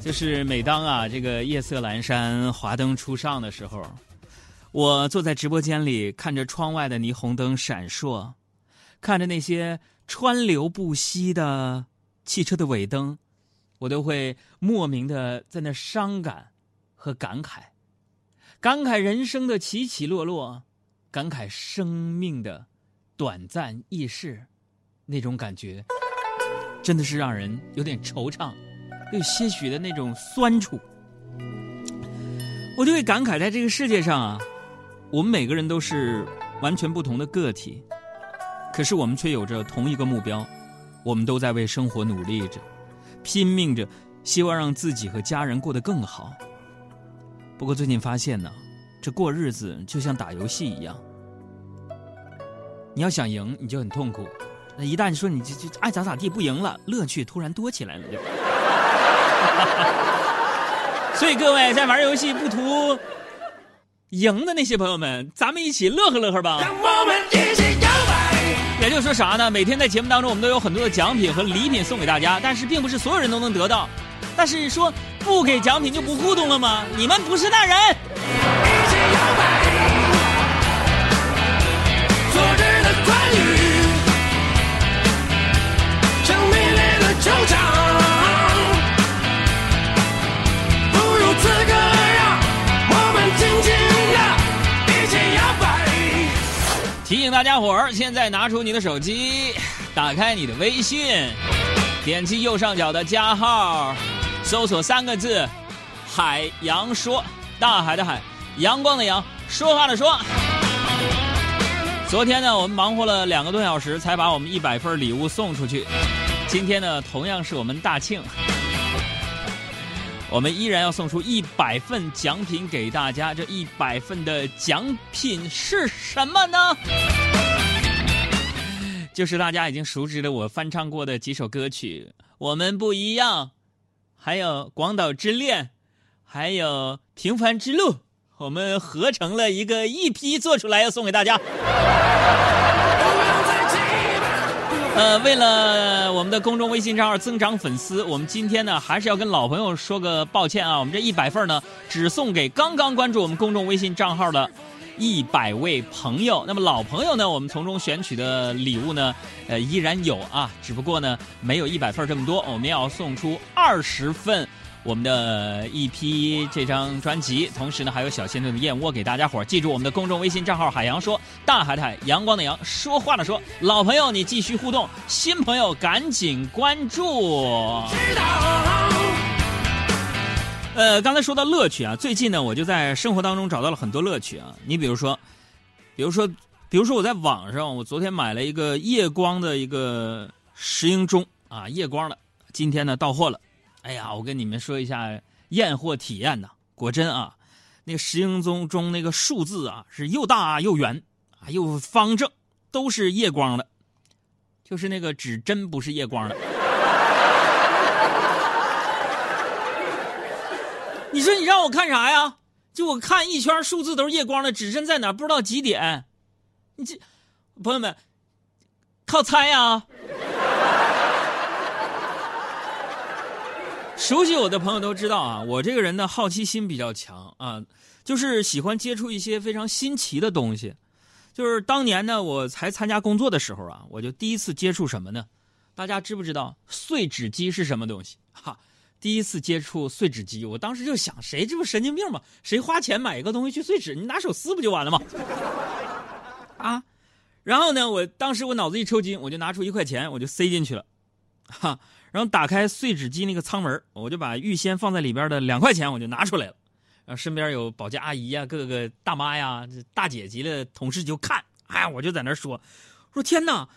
就是每当啊这个夜色阑珊、华灯初上的时候，我坐在直播间里，看着窗外的霓虹灯闪烁，看着那些川流不息的汽车的尾灯，我都会莫名的在那伤感和感慨，感慨人生的起起落落，感慨生命的短暂易逝，那种感觉真的是让人有点惆怅。有些许的那种酸楚，我就会感慨，在这个世界上啊，我们每个人都是完全不同的个体，可是我们却有着同一个目标，我们都在为生活努力着，拼命着，希望让自己和家人过得更好。不过最近发现呢，这过日子就像打游戏一样，你要想赢，你就很痛苦；那一旦你说你就就爱咋咋地，不赢了，乐趣突然多起来了就。所以各位在玩游戏不图赢的那些朋友们，咱们一起乐呵乐呵吧。也就是说啥呢？每天在节目当中，我们都有很多的奖品和礼品送给大家，但是并不是所有人都能得到。但是说不给奖品就不互动了吗？你们不是那人。提醒大家伙儿，现在拿出你的手机，打开你的微信，点击右上角的加号，搜索三个字“海洋说”，大海的海，阳光的阳，说话的说。昨天呢，我们忙活了两个多小时，才把我们一百份礼物送出去。今天呢，同样是我们大庆。我们依然要送出一百份奖品给大家，这一百份的奖品是什么呢？就是大家已经熟知的我翻唱过的几首歌曲，《我们不一样》，还有《广岛之恋》，还有《平凡之路》，我们合成了一个 EP 做出来要送给大家。呃，为了我们的公众微信账号增长粉丝，我们今天呢还是要跟老朋友说个抱歉啊！我们这一百份呢，只送给刚刚关注我们公众微信账号的一百位朋友。那么老朋友呢，我们从中选取的礼物呢，呃，依然有啊，只不过呢，没有一百份这么多，我们要送出二十份。我们的一批这张专辑，同时呢还有小仙女的燕窝给大家伙儿记住我们的公众微信账号“海洋说”，大海的海，阳光的阳，说话的说。老朋友你继续互动，新朋友赶紧关注。呃，刚才说到乐趣啊，最近呢我就在生活当中找到了很多乐趣啊。你比如说，比如说，比如说我在网上，我昨天买了一个夜光的一个石英钟啊，夜光的，今天呢到货了。哎呀，我跟你们说一下验货体验呐，果真啊，那个石英钟中那个数字啊是又大又圆啊又方正，都是夜光的，就是那个指针不是夜光的。你说你让我看啥呀？就我看一圈数字都是夜光的，指针在哪不知道几点？你这朋友们靠猜呀！熟悉我的朋友都知道啊，我这个人的好奇心比较强啊，就是喜欢接触一些非常新奇的东西。就是当年呢，我才参加工作的时候啊，我就第一次接触什么呢？大家知不知道碎纸机是什么东西？哈，第一次接触碎纸机，我当时就想，谁这不神经病吗？谁花钱买一个东西去碎纸？你拿手撕不就完了吗？啊，然后呢，我当时我脑子一抽筋，我就拿出一块钱，我就塞进去了，哈。然后打开碎纸机那个舱门，我就把预先放在里边的两块钱我就拿出来了，然后身边有保洁阿姨呀、各个大妈呀、大姐级的同事就看，哎，我就在那说，我说天哪，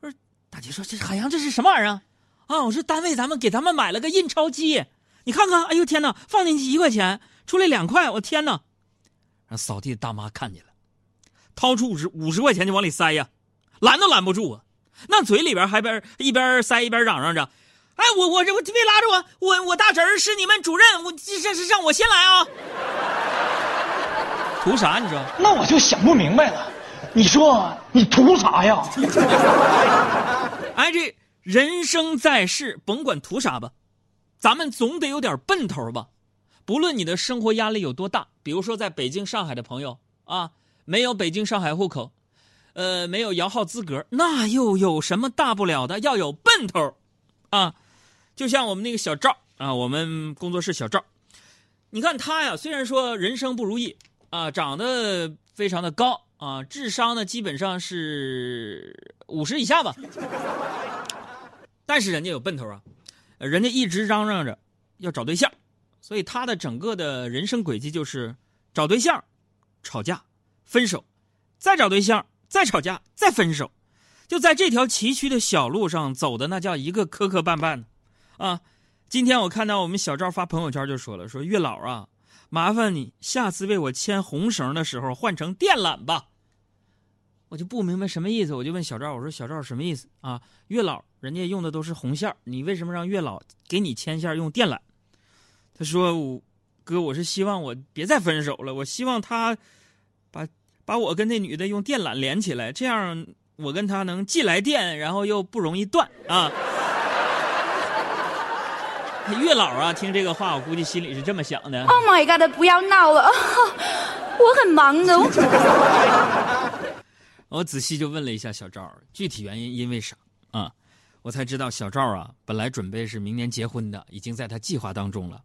我说大姐说这海洋这是什么玩意儿啊？啊，我说单位咱们给咱们买了个印钞机，你看看，哎呦天哪，放进去一块钱出来两块，我天哪！让扫地的大妈看见了，掏出五十五十块钱就往里塞呀，拦都拦不住啊，那嘴里边还边一边塞一边嚷嚷着。哎，我我这我别拉着我，我我大侄儿是你们主任，我这这是让我先来啊！图啥？你说？那我就想不明白了，你说你图啥呀？哎，这人生在世，甭管图啥吧，咱们总得有点奔头吧？不论你的生活压力有多大，比如说在北京、上海的朋友啊，没有北京、上海户口，呃，没有摇号资格，那又有什么大不了的？要有奔头，啊，就像我们那个小赵啊，我们工作室小赵，你看他呀，虽然说人生不如意啊，长得非常的高啊，智商呢基本上是五十以下吧，但是人家有奔头啊，人家一直嚷嚷着要找对象。所以他的整个的人生轨迹就是找对象、吵架、分手，再找对象、再吵架、再分手，就在这条崎岖的小路上走的那叫一个磕磕绊绊的，啊！今天我看到我们小赵发朋友圈就说了，说月老啊，麻烦你下次为我牵红绳的时候换成电缆吧。我就不明白什么意思，我就问小赵，我说小赵什么意思啊？月老人家用的都是红线，你为什么让月老给你牵线用电缆？他说：“哥，我是希望我别再分手了。我希望他把把我跟那女的用电缆连起来，这样我跟她能既来电，然后又不容易断啊。”月老啊，听这个话，我估计心里是这么想的。Oh my god！不要闹了，我很忙的。我仔细就问了一下小赵，具体原因因为啥啊？我才知道小赵啊，本来准备是明年结婚的，已经在他计划当中了。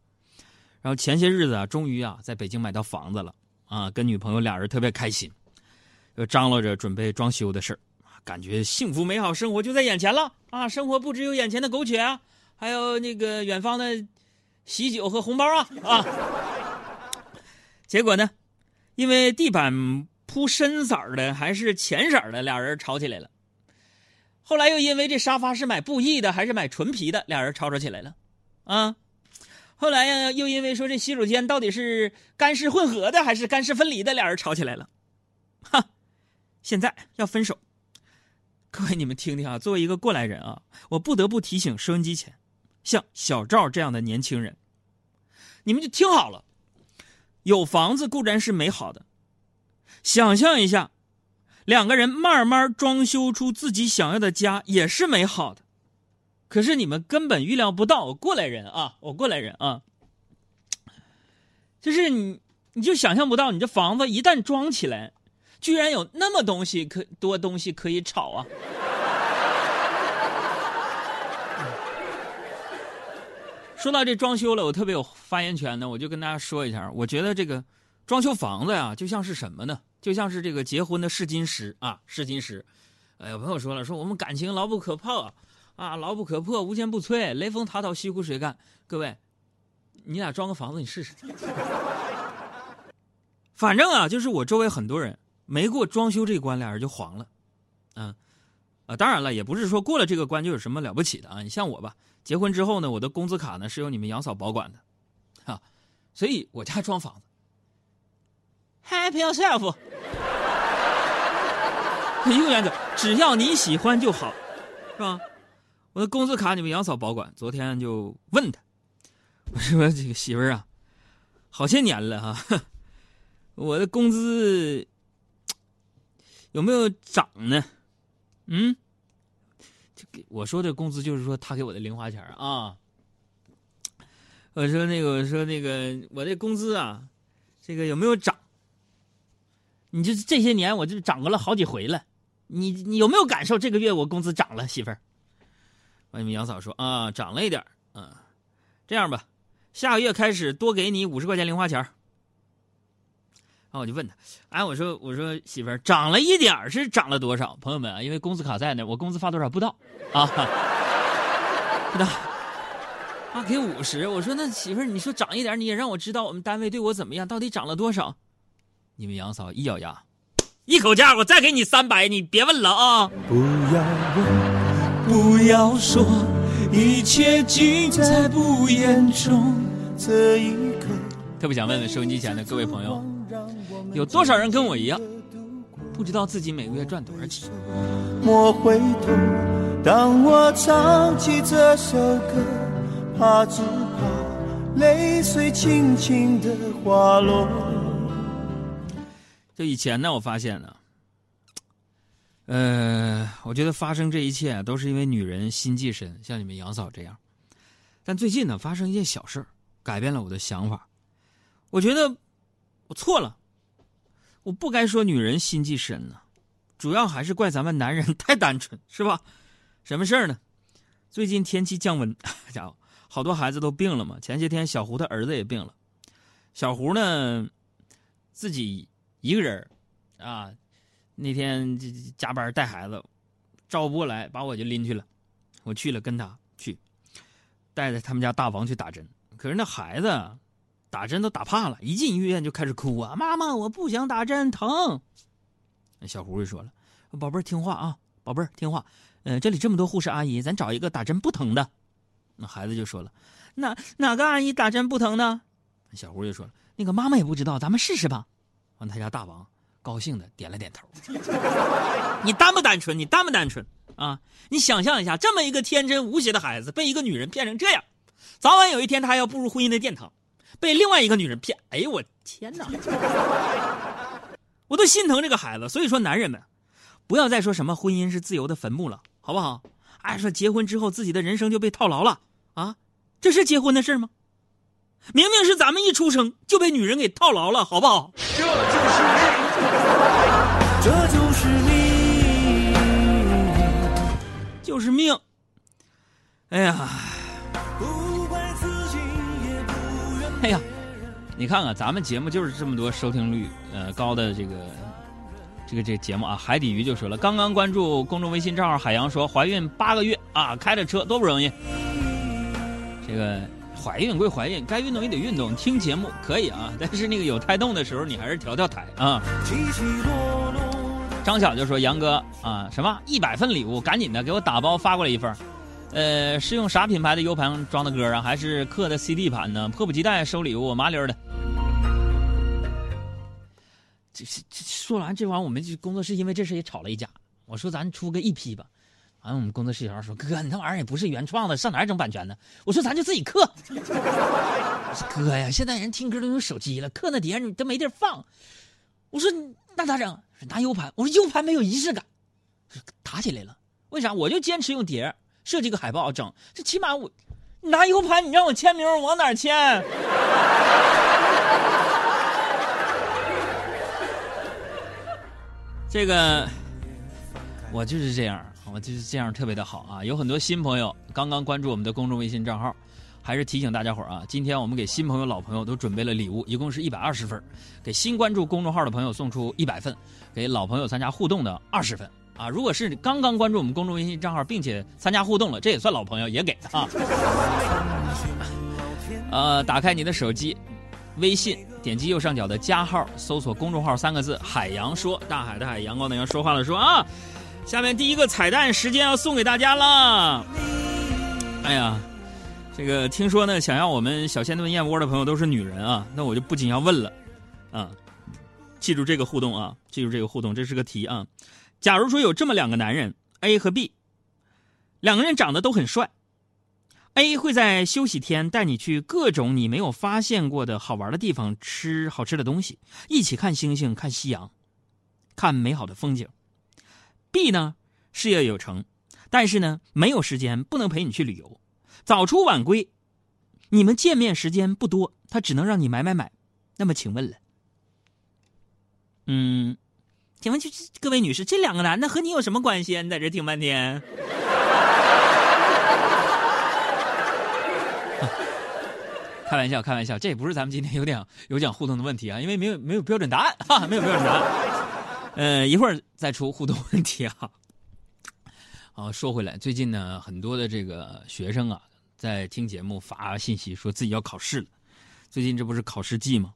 然后前些日子啊，终于啊，在北京买到房子了啊，跟女朋友俩人特别开心，又张罗着准备装修的事感觉幸福美好生活就在眼前了啊！生活不只有眼前的苟且啊，还有那个远方的喜酒和红包啊啊！结果呢，因为地板铺深色的还是浅色的，俩人吵起来了。后来又因为这沙发是买布艺的还是买纯皮的，俩人吵吵起来了啊！后来呀，又因为说这洗手间到底是干湿混合的还是干湿分离的，俩人吵起来了。哈，现在要分手。各位，你们听听啊，作为一个过来人啊，我不得不提醒收音机前像小赵这样的年轻人，你们就听好了，有房子固然是美好的，想象一下，两个人慢慢装修出自己想要的家也是美好的。可是你们根本预料不到，我过来人啊，我过来人啊，就是你，你就想象不到，你这房子一旦装起来，居然有那么东西可多东西可以炒啊！说到这装修了，我特别有发言权呢，我就跟大家说一下，我觉得这个装修房子呀，就像是什么呢？就像是这个结婚的试金石啊，试金石。哎，有朋友说了，说我们感情牢不可破。啊，啊牢不可破，无坚不摧，雷锋塔倒，西湖水干。各位，你俩装个房子，你试试。反正啊，就是我周围很多人没过装修这关，俩人就黄了。嗯，啊，当然了，也不是说过了这个关就有什么了不起的啊。你像我吧，结婚之后呢，我的工资卡呢是由你们杨嫂保管的，啊，所以我家装房子，Happy yourself。一个原则，只要你喜欢就好，是吧？我的工资卡你们杨嫂保管。昨天就问他，我说：“这个媳妇儿啊，好些年了哈，我的工资有没有涨呢？”嗯，就给我说的工资就是说他给我的零花钱啊。我说那个，我说那个，我这工资啊，这个有没有涨？你就这些年我就涨过了好几回了，你你有没有感受这个月我工资涨了，媳妇儿？你们杨嫂说啊，涨了一点嗯，这样吧，下个月开始多给你五十块钱零花钱然后我就问他，哎，我说我说媳妇儿，涨了一点是涨了多少？朋友们啊，因为工资卡在那，我工资发多少不知道啊，不知道啊，给五十。我说那媳妇儿，你说涨一点，你也让我知道我们单位对我怎么样，到底涨了多少？你们杨嫂一咬牙，一口价，我再给你三百，你别问了啊！不要问。不要说，一切尽在不言中。这一刻，特别想问问收音机前的各位朋友，有多少人跟我一样，不知道自己每个月赚多少钱？莫回头，当我唱起这首歌，怕只怕泪水轻轻的滑落。就以前呢，我发现呢。呃，我觉得发生这一切都是因为女人心计深，像你们杨嫂这样。但最近呢，发生一件小事儿，改变了我的想法。我觉得我错了，我不该说女人心计深呢，主要还是怪咱们男人太单纯，是吧？什么事儿呢？最近天气降温，家伙，好多孩子都病了嘛。前些天小胡他儿子也病了，小胡呢自己一个人啊，那天加班带孩子，照不过来，把我就拎去了。我去了，跟他去，带着他们家大王去打针。可是那孩子打针都打怕了，一进医院就开始哭啊！妈妈，我不想打针，疼。小胡就说了：“宝贝儿，听话啊，宝贝儿，听话。嗯，这里这么多护士阿姨，咱找一个打针不疼的。”那孩子就说了：“哪哪个阿姨打针不疼呢？”小胡就说了：“那个妈妈也不知道，咱们试试吧。”完，他家大王高兴的点了点头。你单不单纯？你单不单纯？啊！你想象一下，这么一个天真无邪的孩子，被一个女人骗成这样，早晚有一天他要步入婚姻的殿堂，被另外一个女人骗。哎呦我天哪！我都心疼这个孩子。所以说，男人们，不要再说什么婚姻是自由的坟墓了，好不好？哎，说结婚之后自己的人生就被套牢了啊？这是结婚的事吗？明明是咱们一出生就被女人给套牢了，好不好？这就是，这就是命。就是命。哎呀，不怪自己也不怨哎呀，你看看咱们节目就是这么多收听率呃高的这个这个这个节目啊。海底鱼就说了，刚刚关注公众微信账号海洋说怀孕八个月啊，开着车多不容易。这个怀孕归怀孕，该运动也得运动，听节目可以啊，但是那个有胎动的时候，你还是调调台啊。张晓就说：“杨哥啊，什么一百份礼物，赶紧的给我打包发过来一份呃，是用啥品牌的 U 盘装的歌啊？还是刻的 CD 盘呢？迫不及待收礼物，麻溜的。这这说完这玩意儿，我们就工作室因为这事也吵了一架。我说咱出个 EP 吧，完了我们工作室小孩说：哥，你那玩意儿也不是原创的，上哪整版权呢？我说咱就自己刻。我说哥呀，现在人听歌都用手机了，刻那碟你都没地儿放。我说那咋整？”拿 U 盘，我说 U 盘没有仪式感，打起来了。为啥？我就坚持用碟设计个海报整，这起码我拿 U 盘，你让我签名，我往哪签？这个我就是这样，我就是这样特别的好啊！有很多新朋友刚刚关注我们的公众微信账号。还是提醒大家伙儿啊，今天我们给新朋友、老朋友都准备了礼物，一共是一百二十份，给新关注公众号的朋友送出一百份，给老朋友参加互动的二十份啊。如果是刚刚关注我们公众微信账号并且参加互动了，这也算老朋友，也给啊。呃，打开你的手机，微信，点击右上角的加号，搜索公众号三个字“海洋说”，大海的海，阳光的阳，说话了说啊。下面第一个彩蛋时间要送给大家了，哎呀。这个听说呢，想要我们小仙炖燕窝的朋友都是女人啊，那我就不仅要问了，啊，记住这个互动啊，记住这个互动，这是个题啊。假如说有这么两个男人 A 和 B，两个人长得都很帅，A 会在休息天带你去各种你没有发现过的好玩的地方吃好吃的东西，一起看星星、看夕阳、看美好的风景。B 呢，事业有成，但是呢没有时间，不能陪你去旅游。早出晚归，你们见面时间不多，他只能让你买买买。那么，请问了，嗯，请问就各位女士，这两个男的和你有什么关系？你在这听半天，开玩笑，开玩笑，这也不是咱们今天有点有讲互动的问题啊，因为没有没有标准答案哈，没有标准答案。呃，一会儿再出互动问题啊。啊，说回来，最近呢，很多的这个学生啊。在听节目发信息说自己要考试了，最近这不是考试季吗？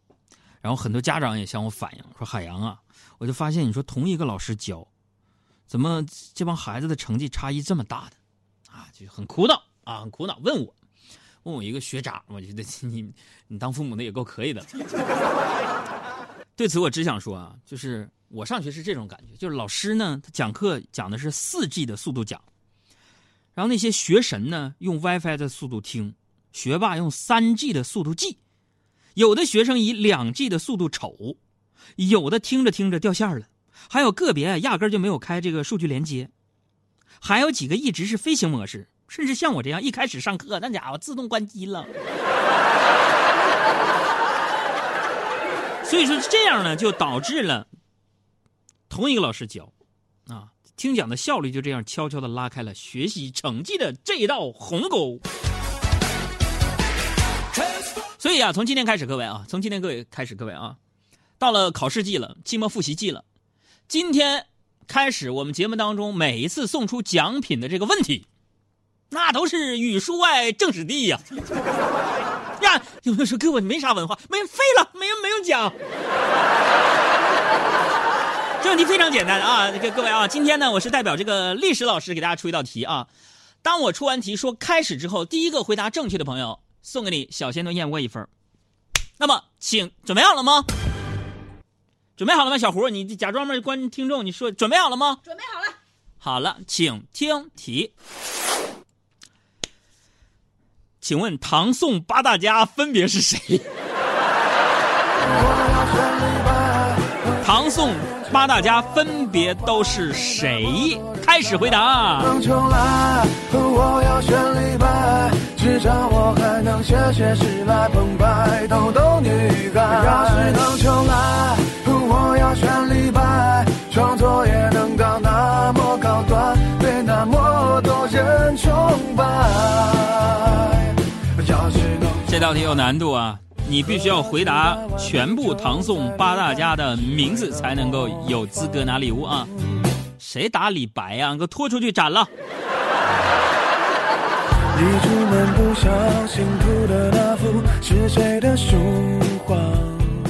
然后很多家长也向我反映说：“海洋啊，我就发现你说同一个老师教，怎么这帮孩子的成绩差异这么大的？啊，就很苦恼啊，很苦恼。问我，问我一个学渣，我觉得你你当父母的也够可以的。对此我只想说啊，就是我上学是这种感觉，就是老师呢，他讲课讲的是四 G 的速度讲。然后那些学神呢，用 WiFi 的速度听；学霸用 3G 的速度记；有的学生以两 G 的速度瞅；有的听着听着掉线了；还有个别压根就没有开这个数据连接；还有几个一直是飞行模式，甚至像我这样一开始上课，那家伙自动关机了。所以说这样呢，就导致了同一个老师教，啊，听讲的效率就这样悄悄的拉开了学习成绩的这道鸿沟。所以啊，从今天开始，各位啊，从今天各位开始，各位啊，到了考试季了，期末复习季了，今天开始，我们节目当中每一次送出奖品的这个问题，那都是语数外政史地呀。呀，有没有说哥我没啥文化？没废了，没有没有讲。这问题非常简单啊，这个各位啊，今天呢，我是代表这个历史老师给大家出一道题啊。当我出完题说开始之后，第一个回答正确的朋友，送给你小仙炖燕窝一份。那么，请准备好了吗？准备好了吗，小胡？你假装嘛，观听众，你说准备好了吗？准备好了。好了，请听题。请问唐宋八大家分别是谁？唐宋八大家分别都是谁？开始回答。能重来，我要选李白，至少我还能写写诗来澎湃逗逗女孩。要是能重来，我要选李白，创作也能到那么高端，被那么多人崇拜。要是能这道题有难度啊！你必须要回答全部唐宋八大家的名字，才能够有资格拿礼物啊！谁打李白呀？给我拖出去斩了！一出门不小心吐的那幅是谁的书？